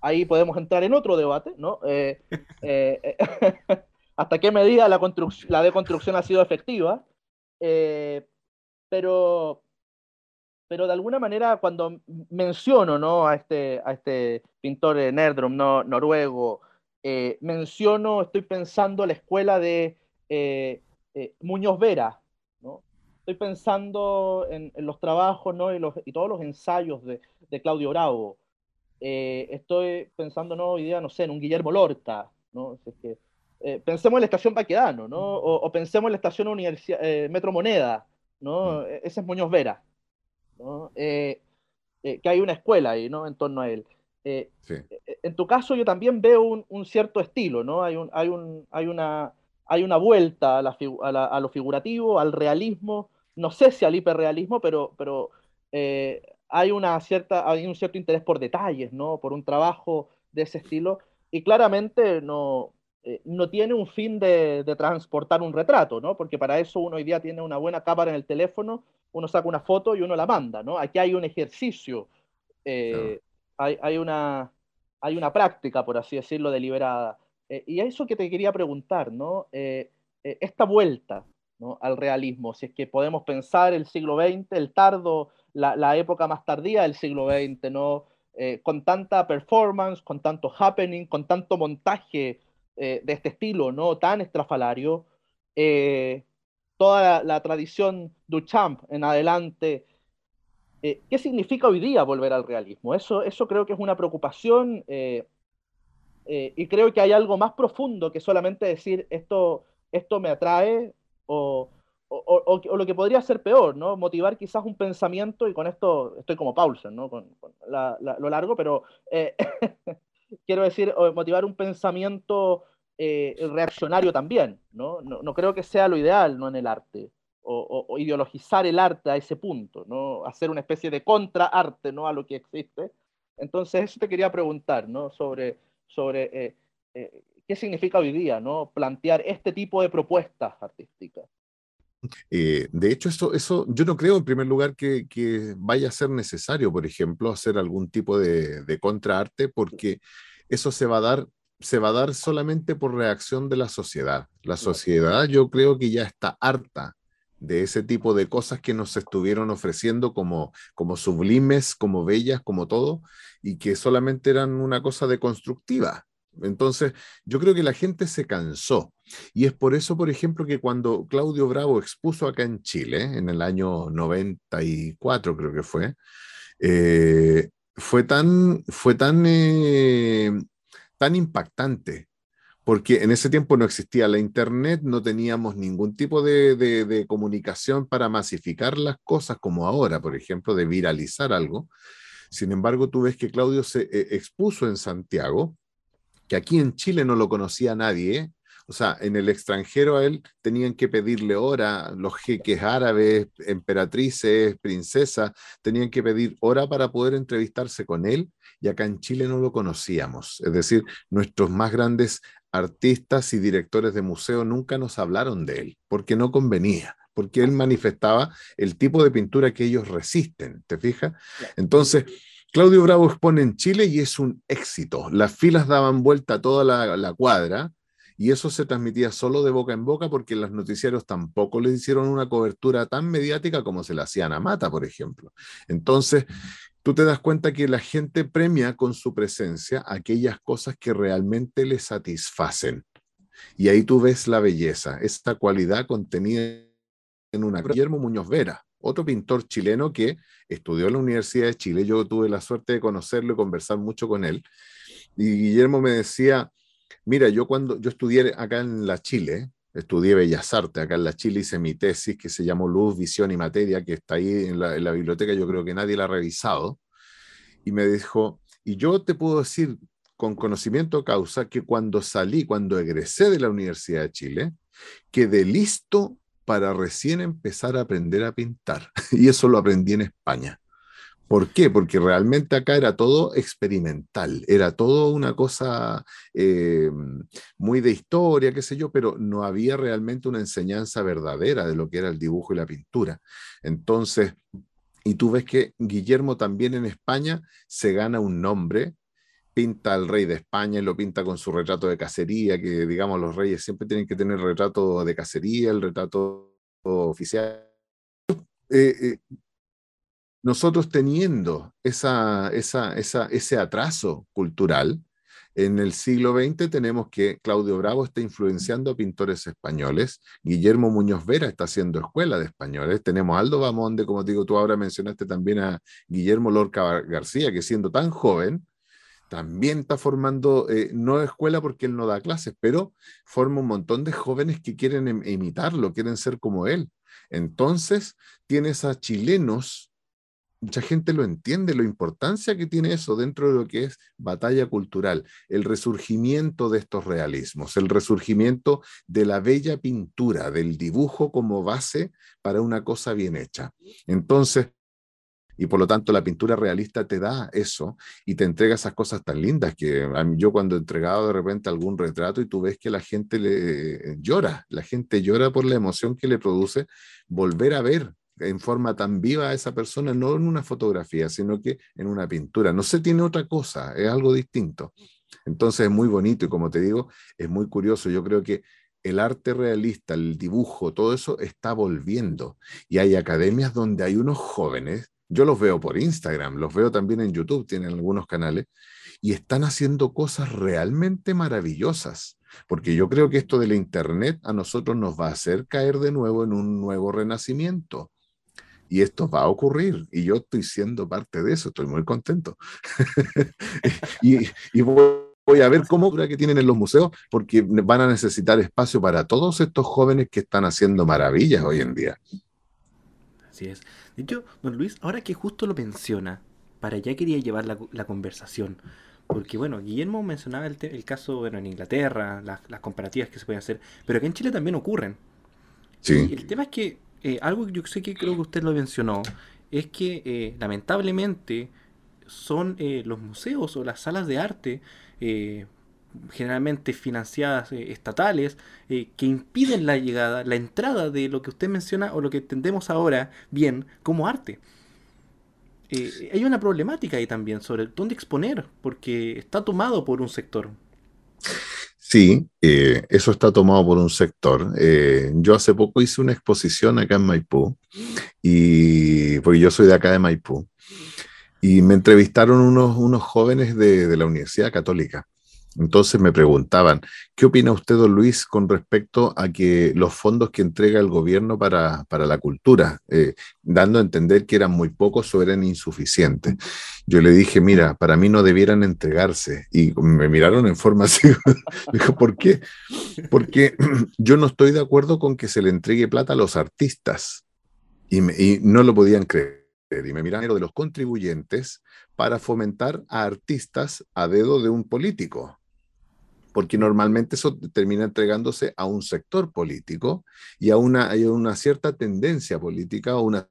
ahí podemos entrar en otro debate, ¿no? Eh, eh, hasta qué medida la, la deconstrucción ha sido efectiva. pero, pero de alguna manera cuando menciono ¿no? a, este, a este pintor Nerdrum ¿no? noruego, menciono, estoy pensando la escuela de Muñoz Vera, estoy pensando en, los trabajos ¿no? y, los, y, todos los ensayos de, de Claudio Bravo. Eh, estoy pensando ¿no? hoy día, no sé, en un Guillermo Lorca. ¿no? Es que, eh, pensemos en la estación Paquedano, ¿no? o, pensemos en la estación Universidad, eh, Metro Moneda. ¿no? Mm. E, ese es Muñoz Vera. ¿no? que hay una escuela ahí ¿no? en torno a él. Sí. En tu caso yo también veo un, un, cierto estilo, ¿no? Hay, un, hay, un, hay, una, hay una vuelta a, la, a, a lo figurativo, al realismo, no sé si al hiperrealismo, pero, pero eh, hay, una cierta, hay un cierto interés por detalles, ¿no? Por un trabajo de ese estilo, y claramente no, eh, no tiene un fin de, transportar un retrato, ¿no? Porque para eso uno hoy día tiene una buena cámara en el teléfono, uno saca una foto y uno la manda, ¿no? Aquí hay un ejercicio, eh, hay, una, hay una práctica, por así decirlo, deliberada. y eso que te quería preguntar, ¿no? esta vuelta al realismo. Si es que podemos pensar el siglo XX, el tardo, la, época más tardía del siglo XX, ¿no? Eh, con tanta performance, con tanto happening, con tanto montaje eh, de este estilo, ¿no? Tan estrafalario. Eh, toda la, tradición Duchamp en adelante. ¿Qué significa hoy día volver al realismo? Eso, eso creo que es una preocupación y creo que hay algo más profundo que solamente decir esto, esto me atrae, o, lo que podría ser peor, ¿no? Motivar quizás un pensamiento, y con esto estoy como Paulsen, ¿no? Con, lo largo, pero eh, quiero decir, motivar un pensamiento eh, reaccionario también, ¿no? ¿no? ¿no? creo que sea lo ideal, ¿no? En el arte, o, ideologizar el arte a ese punto, ¿no? Hacer una especie de contraarte, ¿no? A lo que existe. Entonces, eso te quería preguntar, ¿no? Sobre, sobre eh, qué significa hoy día, ¿no? Plantear este tipo de propuestas artísticas. Eh, de hecho, eso, eso yo no creo en primer lugar que, vaya a ser necesario, por ejemplo, hacer algún tipo de, de contraarte, porque eso se va a dar se va a dar solamente por reacción de la sociedad. La sociedad yo creo que ya está harta de ese tipo de cosas que nos estuvieron ofreciendo como, como sublimes, como bellas, como todo, y que solamente eran una cosa deconstructiva. Entonces, yo creo que la gente se cansó. Y es por eso, por ejemplo, que cuando Claudio Bravo expuso acá en Chile, en el año 94 creo que fue, eh, fue tan, fue tan, eh, tan impactante, porque en ese tiempo no existía la Internet, no teníamos ningún tipo de, de comunicación para masificar las cosas como ahora, por ejemplo, de viralizar algo. Sin embargo, tú ves que Claudio se eh, expuso en Santiago que aquí en Chile no lo conocía nadie, O sea, en el extranjero a él tenían que pedirle hora, los jeques árabes, emperatrices, princesas, tenían que pedir hora para poder entrevistarse con él y acá en Chile no lo conocíamos. Es decir, nuestros más grandes artistas y directores de museo nunca nos hablaron de él porque no convenía porque él manifestaba el tipo de pintura que ellos resisten, ¿te fijas? Entonces, Claudio Bravo expone en Chile y es un éxito. Las filas daban vuelta a toda la, cuadra y eso se transmitía solo de boca en boca porque los noticiarios tampoco le hicieron una cobertura tan mediática como se la hacían a Mata, por ejemplo. Entonces, tú te das cuenta que la gente premia con su presencia aquellas cosas que realmente le satisfacen. Y ahí tú ves la belleza, esta cualidad contenida en una. Guillermo Muñoz Vera, otro pintor chileno que estudió en la Universidad de Chile. Yo tuve la suerte de conocerlo y conversar mucho con él. Y Guillermo me decía, mira, yo cuando yo estudié acá en la Chile, estudié Bellas Artes, acá en la Chile hice mi tesis que se llamó Luz, Visión y Materia, que está ahí en la, en la biblioteca, yo creo que nadie la ha revisado. Y me dijo, y yo te puedo decir con conocimiento causa que cuando salí, cuando egresé de la Universidad de Chile, quedé listo para recién empezar a aprender a pintar. Y eso lo aprendí en España. ¿Por qué? Porque realmente acá era todo experimental, era todo una cosa eh, muy de historia, qué sé yo, pero no había realmente una enseñanza verdadera de lo que era el dibujo y la pintura. Entonces, y tú ves que Guillermo también en España se gana un nombre, pinta al rey de España y lo pinta con su retrato de cacería, que digamos los reyes siempre tienen que tener retrato de cacería, el retrato oficial. Eh, eh, nosotros teniendo esa, esa, ese atraso cultural, en el siglo XX tenemos que Claudio Bravo está influenciando a pintores españoles, Guillermo Muñoz Vera está haciendo escuela de españoles, tenemos Aldo Bamonde, como digo, tú ahora mencionaste también a Guillermo Lorca García, que siendo tan joven, también está formando, eh, no escuela porque él no da clases, pero forma un montón de jóvenes que quieren em, imitarlo, quieren ser como él. Entonces, tienes a chilenos, mucha gente lo entiende, la importancia que tiene eso dentro de lo que es batalla cultural, el resurgimiento de estos realismos, el resurgimiento de la bella pintura, del dibujo como base para una cosa bien hecha. Entonces, y por lo tanto la pintura realista te da eso y te entrega esas cosas tan lindas que yo cuando he entregado de repente algún retrato y tú ves que la gente le llora, la gente llora por la emoción que le produce volver a ver en forma tan viva a esa persona, no en una fotografía, sino que en una pintura. No se tiene otra cosa, es algo distinto. Entonces es muy bonito y como te digo, es muy curioso. Yo creo que el arte realista, el dibujo, todo eso está volviendo. Y hay academias donde hay unos jóvenes yo los veo por Instagram, los veo también en YouTube, tienen algunos canales, y están haciendo cosas realmente maravillosas, porque yo creo que esto de la Internet a nosotros nos va a hacer caer de nuevo en un nuevo renacimiento. Y esto va a ocurrir, y yo estoy siendo parte de eso, estoy muy contento. y, voy, a ver cómo que tienen en los museos, porque van a necesitar espacio para todos estos jóvenes que están haciendo maravillas hoy en día. Así es. De hecho, don Luis, ahora que justo lo menciona, para allá quería llevar la, conversación. Porque, bueno, Guillermo mencionaba el, caso bueno, en Inglaterra, las, comparativas que se pueden hacer, pero aquí en Chile también ocurren. Sí. Y el tema es que, eh, algo que yo sé que creo que usted lo mencionó, es que eh, lamentablemente son eh, los museos o las salas de arte generalmente financiadas estatales, que impiden la llegada, la entrada de lo que usted menciona o lo que entendemos ahora bien como arte. Hay una problemática ahí también sobre dónde exponer, porque está tomado por un sector. Sí, eso está tomado por un sector. yo hace poco hice una exposición acá en Maipú, y, porque yo soy de acá de Maipú, y me entrevistaron unos, unos jóvenes de, de la Universidad Católica entonces me preguntaban, ¿qué opina usted, don Luis, con respecto a que los fondos que entrega el gobierno para, la cultura, eh, dando a entender que eran muy pocos o eran insuficientes? Yo le dije, mira, para mí no debieran entregarse. Y me miraron en forma así. dijo, ¿por qué? Porque yo no estoy de acuerdo con que se le entregue plata a los artistas. Y no lo podían creer. Y me miraron de los contribuyentes para fomentar a artistas a dedo de un político. Porque normalmente eso termina entregándose a un sector político y a una, una cierta tendencia política o una,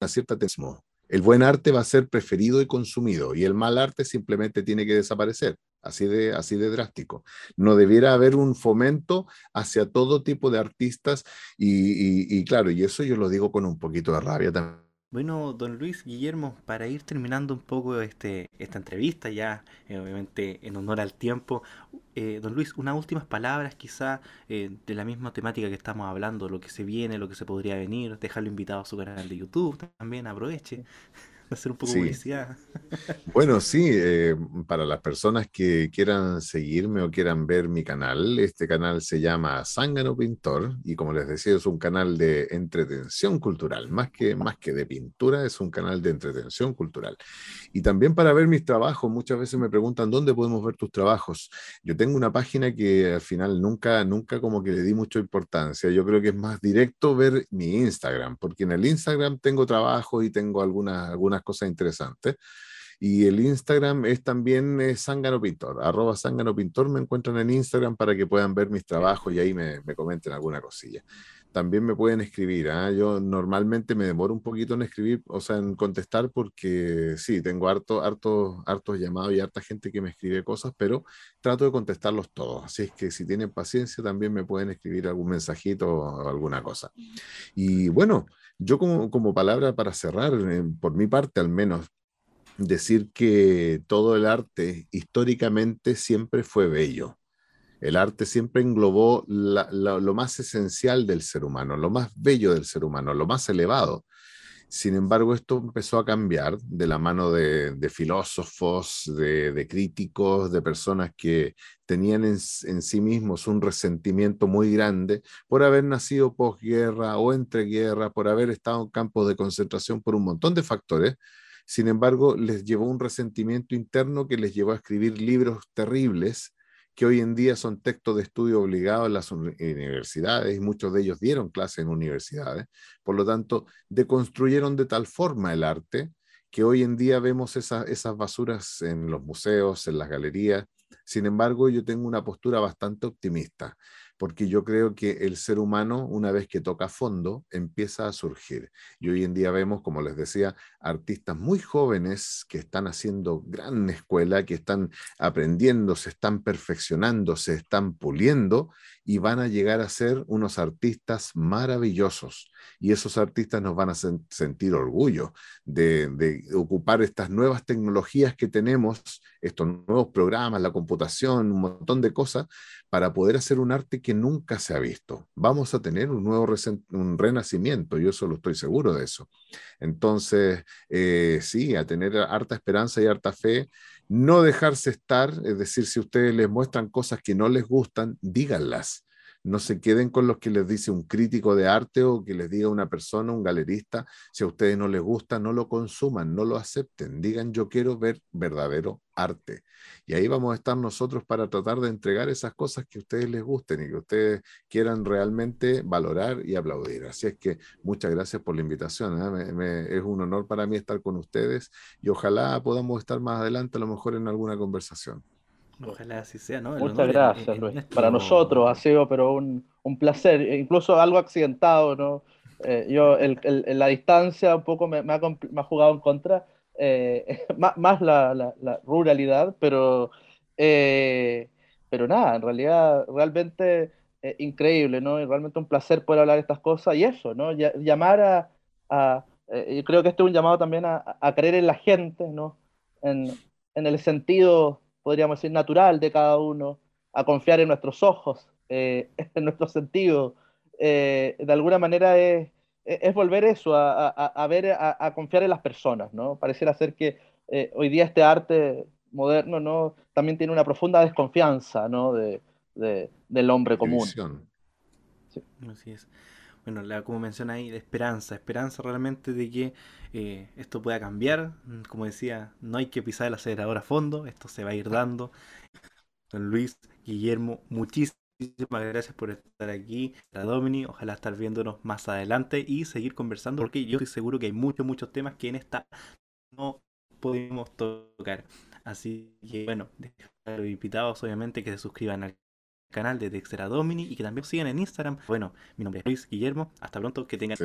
una cierta tensión. El buen arte va a ser preferido y consumido y el mal arte simplemente tiene que desaparecer, así de, así de drástico. No debiera haber un fomento hacia todo tipo de artistas y, y claro, y eso yo lo digo con un poquito de rabia también bueno, don Luis Guillermo, para ir terminando un poco este, esta entrevista, ya eh, obviamente en honor al tiempo, eh, don Luis, unas últimas palabras quizá eh, de la misma temática que estamos hablando, lo que se viene, lo que se podría venir, dejarlo invitado a su canal de YouTube también, aproveche hacer un poco de publicidad. Bueno, sí, eh, para las personas que quieran seguirme o quieran ver mi canal, este canal se llama Zángano Pintor y como les decía es un canal de entretención cultural, más que, más que de pintura, es un canal de entretención cultural. Y también para ver mis trabajos, muchas veces me preguntan dónde podemos ver tus trabajos. Yo tengo una página que al final nunca, nunca como que le di mucha importancia. Yo creo que es más directo ver mi Instagram, porque en el Instagram tengo trabajo y tengo algunas, algunas cosas interesantes. Y el Instagram es también Zángano Pintor, arroba Zángano Pintor, me encuentran en Instagram para que puedan ver mis trabajos y ahí me, me comenten alguna cosilla. También me pueden escribir, ¿ah? yo normalmente me demoro un poquito en escribir, o sea, en contestar porque sí, tengo harto, harto, hartos llamados y harta gente que me escribe cosas, pero trato de contestarlos todos. Así es que si tienen paciencia también me pueden escribir algún mensajito o alguna cosa. Y bueno, yo como, como palabra para cerrar, eh, por mi parte al menos, decir que todo el arte históricamente siempre fue bello. El arte siempre englobó lo más esencial del ser humano, lo más bello del ser humano, lo más elevado. Sin embargo, esto empezó a cambiar de la mano de, filósofos, de, críticos, de personas que tenían en, sí mismos un resentimiento muy grande por haber nacido posguerra o entre guerra, por haber estado en campos de concentración, por un montón de factores. Sin embargo, les llevó un resentimiento interno que les llevó a escribir libros terribles que hoy en día son textos de estudio obligados en las universidades, y muchos de ellos dieron clases en universidades, por lo tanto, deconstruyeron de tal forma el arte que hoy en día vemos esas basuras en los museos, en las galerías. Sin embargo, yo tengo una postura bastante optimista porque yo creo que el ser humano, una vez que toca fondo, empieza a surgir. Y hoy en día vemos, como les decía, artistas muy jóvenes que están haciendo gran escuela, que están aprendiendo, se están perfeccionando, se están puliendo y van a llegar a ser unos artistas maravillosos. Y esos artistas nos van a sentir orgullo de, de ocupar estas nuevas tecnologías que tenemos, estos nuevos programas, la computación, un montón de cosas, para poder hacer un arte que nunca se ha visto. Vamos a tener un nuevo un renacimiento, yo solo estoy seguro de eso. Entonces, eh, sí, a tener harta esperanza y harta fe, no dejarse estar, es decir, si ustedes les muestran cosas que no les gustan, díganlas no se queden con lo que les dice un crítico de arte o que les diga una persona, un galerista. Si a ustedes no les gusta, no lo consuman, no lo acepten. Digan, yo quiero ver verdadero arte. Y ahí vamos a estar nosotros para tratar de entregar esas cosas que a ustedes les gusten y que ustedes quieran realmente valorar y aplaudir. Así es que muchas gracias por la invitación. ¿eh? es un honor para mí estar con ustedes y ojalá podamos estar más adelante, a lo mejor en alguna conversación. Ojalá así sea, ¿no? Muchas gracias, Luis. Para nosotros ha sido pero un, un, placer, e incluso algo accidentado, ¿no? Eh, yo, el, el, la distancia un poco me, me, ha, me ha, jugado en contra, eh, más, más la, la, la, ruralidad, pero, eh, pero nada, en realidad, realmente increíble, ¿no? Y realmente un placer poder hablar de estas cosas y eso, ¿no? llamar a, a yo creo que este es un llamado también a, a creer en la gente, ¿no? En, en el sentido podríamos decir, natural de cada uno, a confiar en nuestros ojos, eh, en nuestros sentidos. Eh, de alguna manera es, es volver eso, a, a, a ver, a, a, confiar en las personas, ¿no? Pareciera ser que eh, hoy día este arte moderno, ¿no? También tiene una profunda desconfianza, ¿no? De, de, del hombre común. Sí. Así es bueno, la, como menciona ahí, de esperanza, esperanza realmente de que eh, esto pueda cambiar. Mm, como decía, no hay que pisar el acelerador a fondo, esto se va a ir dando. Don Luis, Guillermo, muchísimas gracias por estar aquí. La Domini, ojalá estar viéndonos más adelante y seguir conversando, porque yo estoy seguro que hay muchos, muchos temas que en esta no podemos tocar. Así que bueno, a los invitados obviamente que se suscriban al canal de Dexter Domini y que también sigan en Instagram. Bueno, mi nombre es Luis Guillermo. Hasta pronto, que tengan...